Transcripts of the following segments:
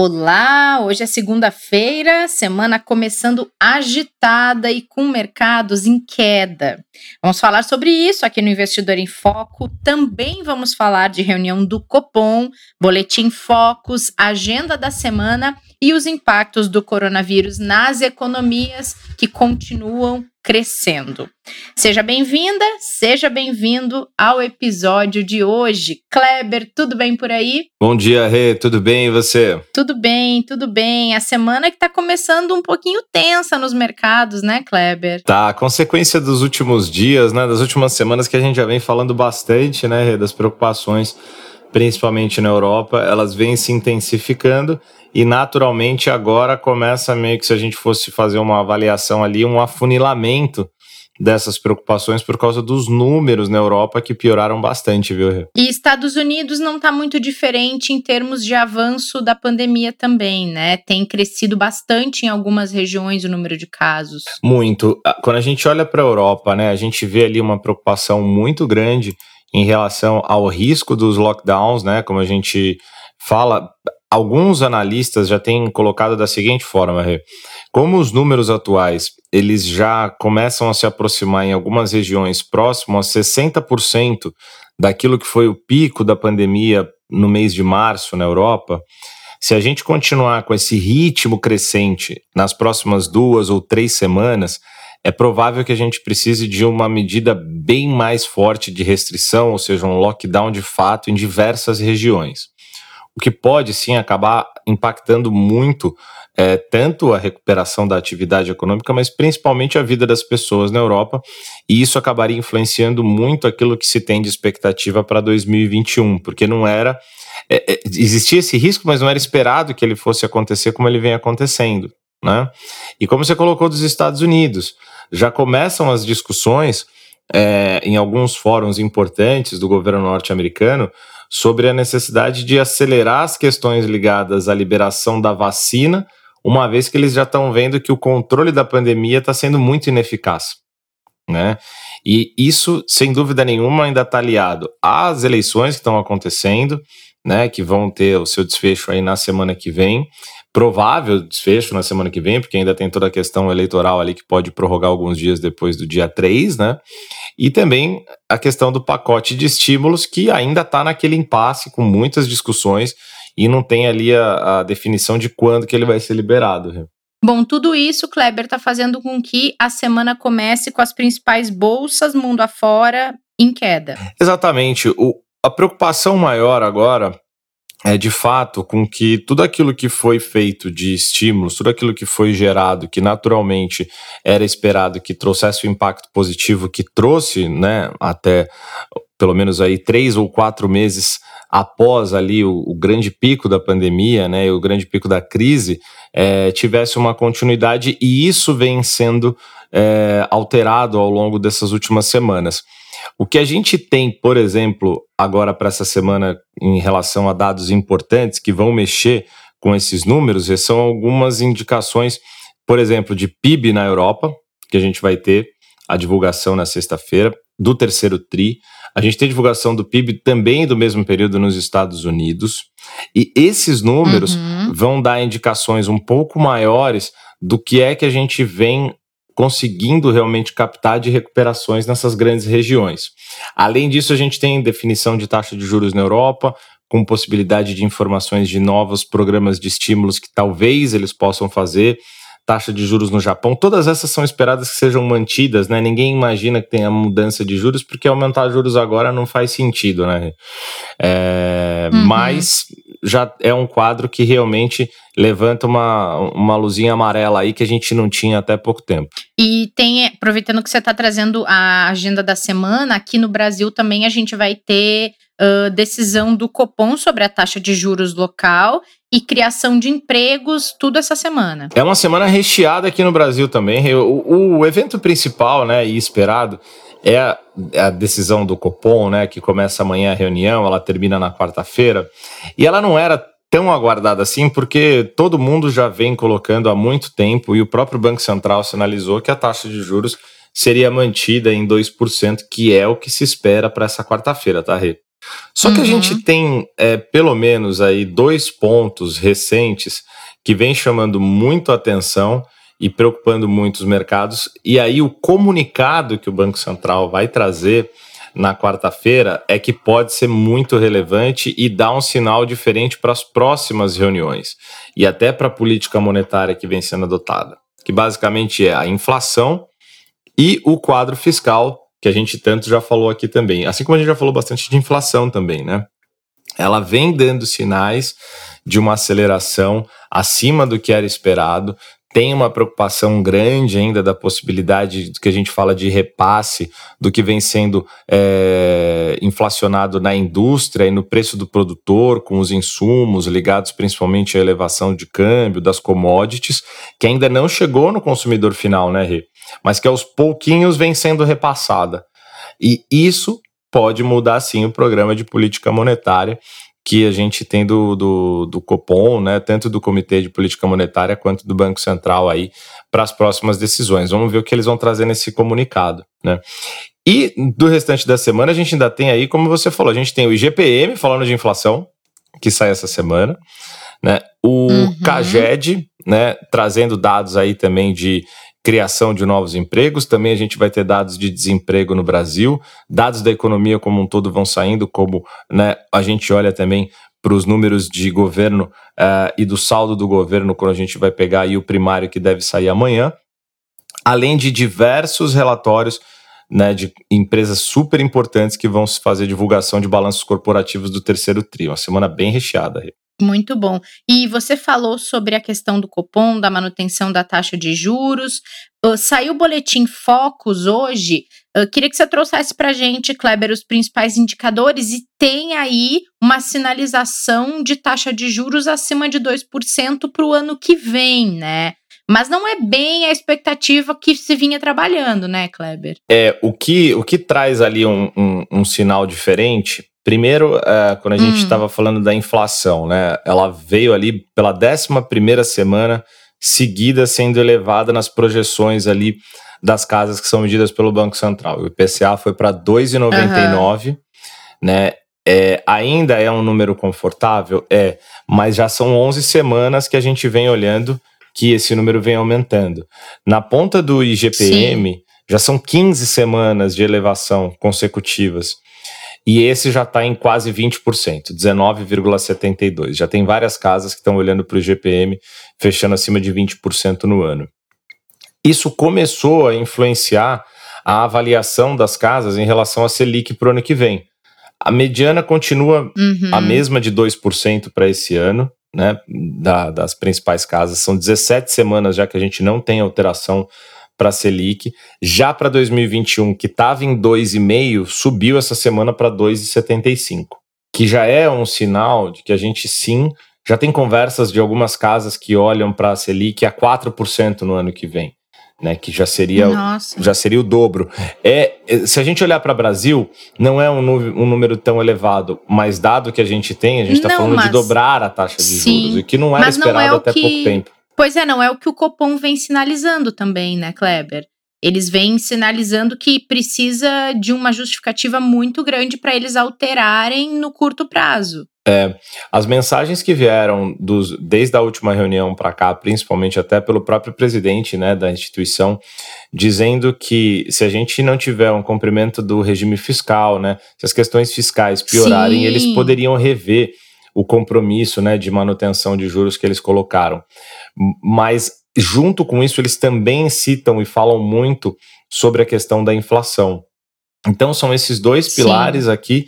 Olá, hoje é segunda-feira, semana começando agitada e com mercados em queda. Vamos falar sobre isso aqui no Investidor em Foco. Também vamos falar de reunião do Copom, boletim Focus, agenda da semana e os impactos do coronavírus nas economias que continuam crescendo. Seja bem-vinda, seja bem-vindo ao episódio de hoje. Kleber, tudo bem por aí? Bom dia, Rê, tudo bem e você? Tudo bem, tudo bem. A semana que está começando um pouquinho tensa nos mercados, né, Kleber? Tá, consequência dos últimos dias, né, das últimas semanas que a gente já vem falando bastante, né, Rê, das preocupações principalmente na Europa, elas vêm se intensificando e naturalmente agora começa meio que se a gente fosse fazer uma avaliação ali, um afunilamento dessas preocupações por causa dos números na Europa que pioraram bastante, viu? E Estados Unidos não está muito diferente em termos de avanço da pandemia também, né? Tem crescido bastante em algumas regiões o número de casos. Muito. Quando a gente olha para a Europa, né, a gente vê ali uma preocupação muito grande em relação ao risco dos lockdowns, né? Como a gente fala, alguns analistas já têm colocado da seguinte forma, como os números atuais eles já começam a se aproximar em algumas regiões próximo a 60% daquilo que foi o pico da pandemia no mês de março na Europa, se a gente continuar com esse ritmo crescente nas próximas duas ou três semanas, é provável que a gente precise de uma medida bem mais forte de restrição, ou seja, um lockdown de fato em diversas regiões. O que pode sim acabar impactando muito é, tanto a recuperação da atividade econômica, mas principalmente a vida das pessoas na Europa, e isso acabaria influenciando muito aquilo que se tem de expectativa para 2021, porque não era. É, é, existia esse risco, mas não era esperado que ele fosse acontecer como ele vem acontecendo. Né? E como você colocou dos Estados Unidos, já começam as discussões é, em alguns fóruns importantes do governo norte-americano sobre a necessidade de acelerar as questões ligadas à liberação da vacina, uma vez que eles já estão vendo que o controle da pandemia está sendo muito ineficaz. Né? E isso, sem dúvida nenhuma, ainda está aliado às eleições que estão acontecendo, né, que vão ter o seu desfecho aí na semana que vem, provável desfecho na semana que vem, porque ainda tem toda a questão eleitoral ali que pode prorrogar alguns dias depois do dia 3, né? E também a questão do pacote de estímulos, que ainda está naquele impasse com muitas discussões e não tem ali a, a, definição de quando que ele vai ser liberado. Bom, tudo isso, Kleber, está fazendo com que a semana comece com as principais bolsas mundo afora em queda. Exatamente. O, a preocupação maior agora é de fato com que tudo aquilo que foi feito de estímulos, tudo aquilo que foi gerado, que naturalmente era esperado que trouxesse o impacto positivo que trouxe, né, até pelo menos aí três ou quatro meses após ali o, o grande pico da pandemia, né, o grande pico da crise, é, tivesse uma continuidade e isso vem sendo é, alterado ao longo dessas últimas semanas. O que a gente tem, por exemplo, agora para essa semana em relação a dados importantes que vão mexer com esses números são algumas indicações, por exemplo, de PIB na Europa, que a gente vai ter a divulgação na sexta-feira do terceiro TRI. A gente tem divulgação do PIB também do mesmo período nos Estados Unidos. E esses números uhum. vão dar indicações um pouco maiores do que é que a gente vem conseguindo realmente captar de recuperações nessas grandes regiões. Além disso, a gente tem definição de taxa de juros na Europa, com possibilidade de informações de novos programas de estímulos que talvez eles possam fazer taxa de juros no Japão, todas essas são esperadas que sejam mantidas, né? Ninguém imagina que tenha mudança de juros, porque aumentar juros agora não faz sentido, né? É, uhum. Mas já é um quadro que realmente levanta uma, uma luzinha amarela aí que a gente não tinha até pouco tempo. E tem, aproveitando que você está trazendo a agenda da semana, aqui no Brasil também a gente vai ter uh, decisão do Copom sobre a taxa de juros local e criação de empregos, tudo essa semana. É uma semana recheada aqui no Brasil também. O, o evento principal, né, e esperado é a, é a, decisão do Copom, né, que começa amanhã a reunião, ela termina na quarta-feira, e ela não era tão aguardada assim, porque todo mundo já vem colocando há muito tempo, e o próprio Banco Central sinalizou que a taxa de juros seria mantida em 2%, que é o que se espera para essa quarta-feira, tá, Rê? Só que a gente uhum. tem é, pelo menos aí dois pontos recentes que vem chamando muito atenção e preocupando muito os mercados. E aí o comunicado que o Banco Central vai trazer na quarta-feira é que pode ser muito relevante e dar um sinal diferente para as próximas reuniões e até para a política monetária que vem sendo adotada, que basicamente é a inflação e o quadro fiscal que a gente tanto já falou aqui também. Assim como a gente já falou bastante de inflação também, né? Ela vem dando sinais de uma aceleração acima do que era esperado. Tem uma preocupação grande ainda da possibilidade que a gente fala de repasse do que vem sendo é, inflacionado na indústria e no preço do produtor, com os insumos ligados principalmente à elevação de câmbio, das commodities, que ainda não chegou no consumidor final, né, Rê? mas que aos pouquinhos vem sendo repassada. E isso pode mudar sim o programa de política monetária que a gente tem do, do, do Copom, né, tanto do Comitê de Política Monetária quanto do Banco Central aí para as próximas decisões. Vamos ver o que eles vão trazer nesse comunicado, né? E do restante da semana a gente ainda tem aí, como você falou, a gente tem o IGPM falando de inflação, que sai essa semana, né? O uhum. CAGED, né, trazendo dados aí também de criação de novos empregos, também a gente vai ter dados de desemprego no Brasil, dados da economia como um todo vão saindo, como né, a gente olha também para os números de governo uh, e do saldo do governo, quando a gente vai pegar aí o primário que deve sair amanhã, além de diversos relatórios né, de empresas super importantes que vão fazer divulgação de balanços corporativos do terceiro trio. Uma semana bem recheada. Muito bom. E você falou sobre a questão do Copom, da manutenção da taxa de juros. Uh, saiu o boletim Focus hoje. Queria que você trouxesse para gente, Kleber, os principais indicadores e tem aí uma sinalização de taxa de juros acima de 2% para o ano que vem, né? Mas não é bem a expectativa que se vinha trabalhando, né, Kleber? É, o que, o que traz ali um, um, um sinal diferente Primeiro, é, quando a gente estava hum. falando da inflação, né? Ela veio ali pela 11 primeira semana seguida sendo elevada nas projeções ali das casas que são medidas pelo Banco Central. O IPCA foi para 2,99, uhum. né? É, ainda é um número confortável? É, mas já são 11 semanas que a gente vem olhando que esse número vem aumentando. Na ponta do IGPM, Sim. já são 15 semanas de elevação consecutivas. E esse já está em quase 20%, 19,72%. Já tem várias casas que estão olhando para o GPM fechando acima de 20% no ano. Isso começou a influenciar a avaliação das casas em relação à Selic para o ano que vem. A mediana continua uhum. a mesma de 2% para esse ano, né, da, das principais casas. São 17 semanas já que a gente não tem alteração para a Selic. Já para 2021, que estava em 2,5, subiu essa semana para 2,75, que já é um sinal de que a gente sim já tem conversas de algumas casas que olham para a Selic a 4% no ano que vem. Né, que já seria, já seria o dobro. É, se a gente olhar para o Brasil, não é um, um, número tão elevado, mas dado que a gente tem, a gente está falando de dobrar a taxa de sim, juros, e que não era esperado não é até que, pouco tempo. Pois é, não é o que o Copom vem sinalizando também, né, Kleber? Eles vêm sinalizando que precisa de uma justificativa muito grande para eles alterarem no curto prazo. É, as mensagens que vieram dos, desde a última reunião para cá, principalmente até pelo próprio presidente né, da instituição, dizendo que se a gente não tiver um cumprimento do regime fiscal, né, se as questões fiscais piorarem, Sim. eles poderiam rever o compromisso né, de manutenção de juros que eles colocaram. Mas, junto com isso, eles também citam e falam muito sobre a questão da inflação. Então, são esses dois Sim. pilares aqui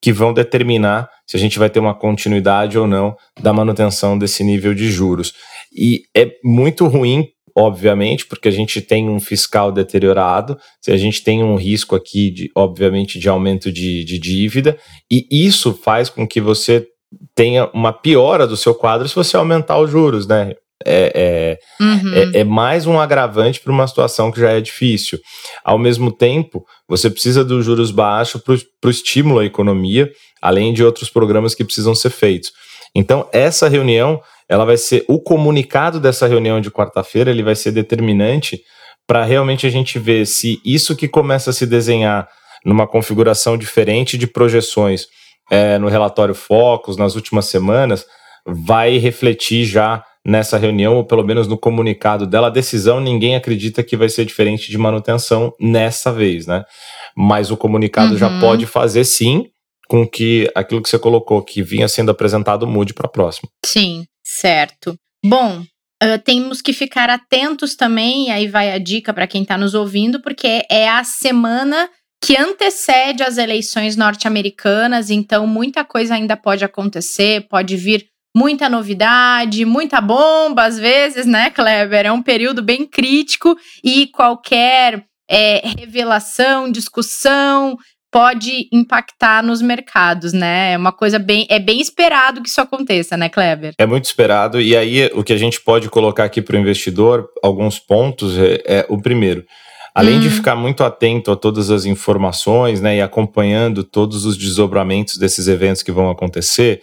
que vão determinar se a gente vai ter uma continuidade ou não da manutenção desse nível de juros. E é muito ruim obviamente, porque a gente tem um fiscal deteriorado, se a gente tem um risco aqui, de, obviamente, de aumento de, de dívida, e isso faz com que você tenha uma piora do seu quadro se você aumentar os juros, né? É, é, uhum. é, é, mais um agravante para uma situação que já é difícil. Ao mesmo tempo, você precisa dos juros baixos para o estímulo à economia, além de outros programas que precisam ser feitos. Então, essa reunião ela vai ser o comunicado dessa reunião de quarta-feira, ele vai ser determinante para realmente a gente ver se isso que começa a se desenhar numa configuração diferente de projeções é, no relatório Focus nas últimas semanas vai refletir já nessa reunião, ou pelo menos no comunicado dela. A decisão ninguém acredita que vai ser diferente de manutenção nessa vez, né? Mas o comunicado uhum. já pode fazer sim com que aquilo que você colocou, que vinha sendo apresentado, mude para a próxima. Sim. Certo. Bom, uh, temos que ficar atentos também, e aí vai a dica para quem está nos ouvindo, porque é a semana que antecede as eleições norte-americanas, então muita coisa ainda pode acontecer, pode vir muita novidade, muita bomba às vezes, né, Kleber? É um período bem crítico e qualquer é, revelação, discussão, pode impactar nos mercados, né? É uma coisa bem. É bem esperado que isso aconteça, né, Kleber? É muito esperado. E aí, o que a gente pode colocar aqui para o investidor, alguns pontos, é, é o primeiro. Além hum. de ficar muito atento a todas as informações, né, e acompanhando todos os desdobramentos desses eventos que vão acontecer,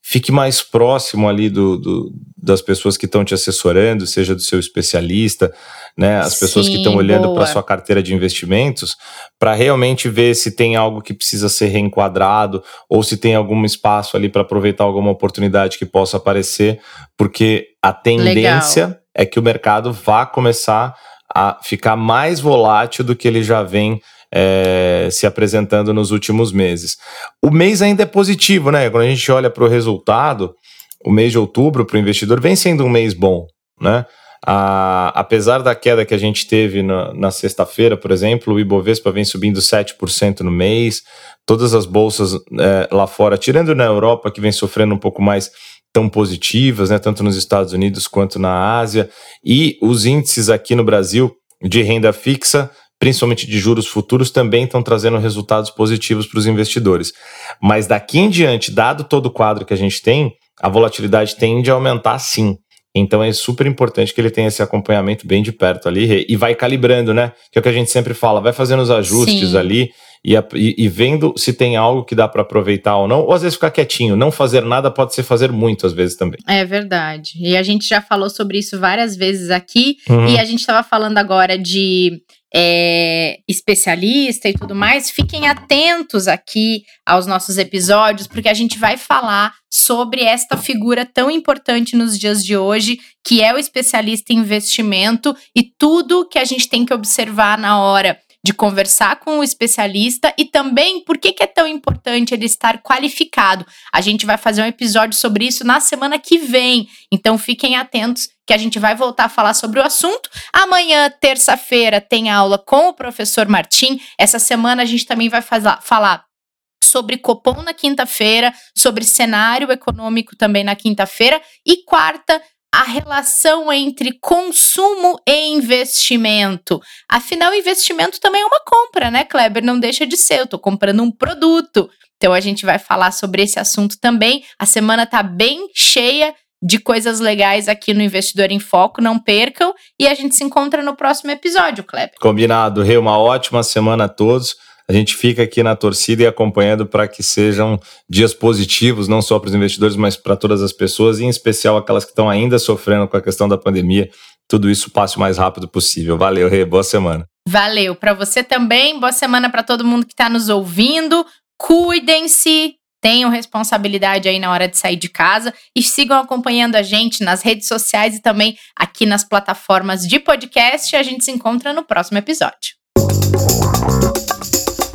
fique mais próximo ali do, do das pessoas que estão te assessorando, seja do seu especialista, né, as pessoas Sim, que estão olhando para sua carteira de investimentos, para realmente ver se tem algo que precisa ser reenquadrado ou se tem algum espaço ali para aproveitar alguma oportunidade que possa aparecer, porque a tendência Legal. é que o mercado vá começar a ficar mais volátil do que ele já vem é, se apresentando nos últimos meses. O mês ainda é positivo, né? Quando a gente olha para o resultado, o mês de outubro para o investidor vem sendo um mês bom, né? A, apesar da queda que a gente teve na, na sexta-feira, por exemplo, o Ibovespa vem subindo 7% no mês, todas as bolsas é, lá fora, tirando na Europa, que vem sofrendo um pouco mais, tão positivas, né, tanto nos Estados Unidos quanto na Ásia, e os índices aqui no Brasil de renda fixa principalmente de juros futuros, também estão trazendo resultados positivos para os investidores. Mas daqui em diante, dado todo o quadro que a gente tem, a volatilidade tende a aumentar sim. Então é super importante que ele tenha esse acompanhamento bem de perto ali e vai calibrando, né? Que é o que a gente sempre fala, vai fazendo os ajustes sim. ali e, e, vendo se tem algo que dá para aproveitar ou não, ou às vezes ficar quietinho. Não fazer nada pode ser fazer muito às vezes também. É verdade. E a gente já falou sobre isso várias vezes aqui uhum. e a gente estava falando agora de é, especialista e tudo mais, fiquem atentos aqui aos nossos episódios, porque a gente vai falar sobre esta figura tão importante nos dias de hoje, que é o especialista em investimento e tudo que a gente tem que observar na hora de conversar com o especialista e também por que, que é tão importante ele estar qualificado. A gente vai fazer um episódio sobre isso na semana que vem, então fiquem atentos que a gente vai voltar a falar sobre o assunto. Amanhã, terça-feira, tem aula com o professor Martim. Essa semana a gente também vai falar sobre Copom na quinta-feira, sobre cenário econômico também na quinta-feira e quarta a relação entre consumo e investimento. Afinal, investimento também é uma compra, né, Kleber? Não deixa de ser. Eu estou comprando um produto. Então a gente vai falar sobre esse assunto também. A semana tá bem cheia de coisas legais aqui no Investidor em Foco. Não percam. E a gente se encontra no próximo episódio, Kleber. Combinado, Rê. Uma ótima semana a todos a gente fica aqui na torcida e acompanhando para que sejam dias positivos, não só para os investidores, mas para todas as pessoas, e em especial aquelas que estão ainda sofrendo com a questão da pandemia. Tudo isso passe o mais rápido possível. Valeu, Rê, boa semana. Valeu, para você também, boa semana para todo mundo que está nos ouvindo. Cuidem-se, tenham responsabilidade aí na hora de sair de casa e sigam acompanhando a gente nas redes sociais e também aqui nas plataformas de podcast. A gente se encontra no próximo episódio.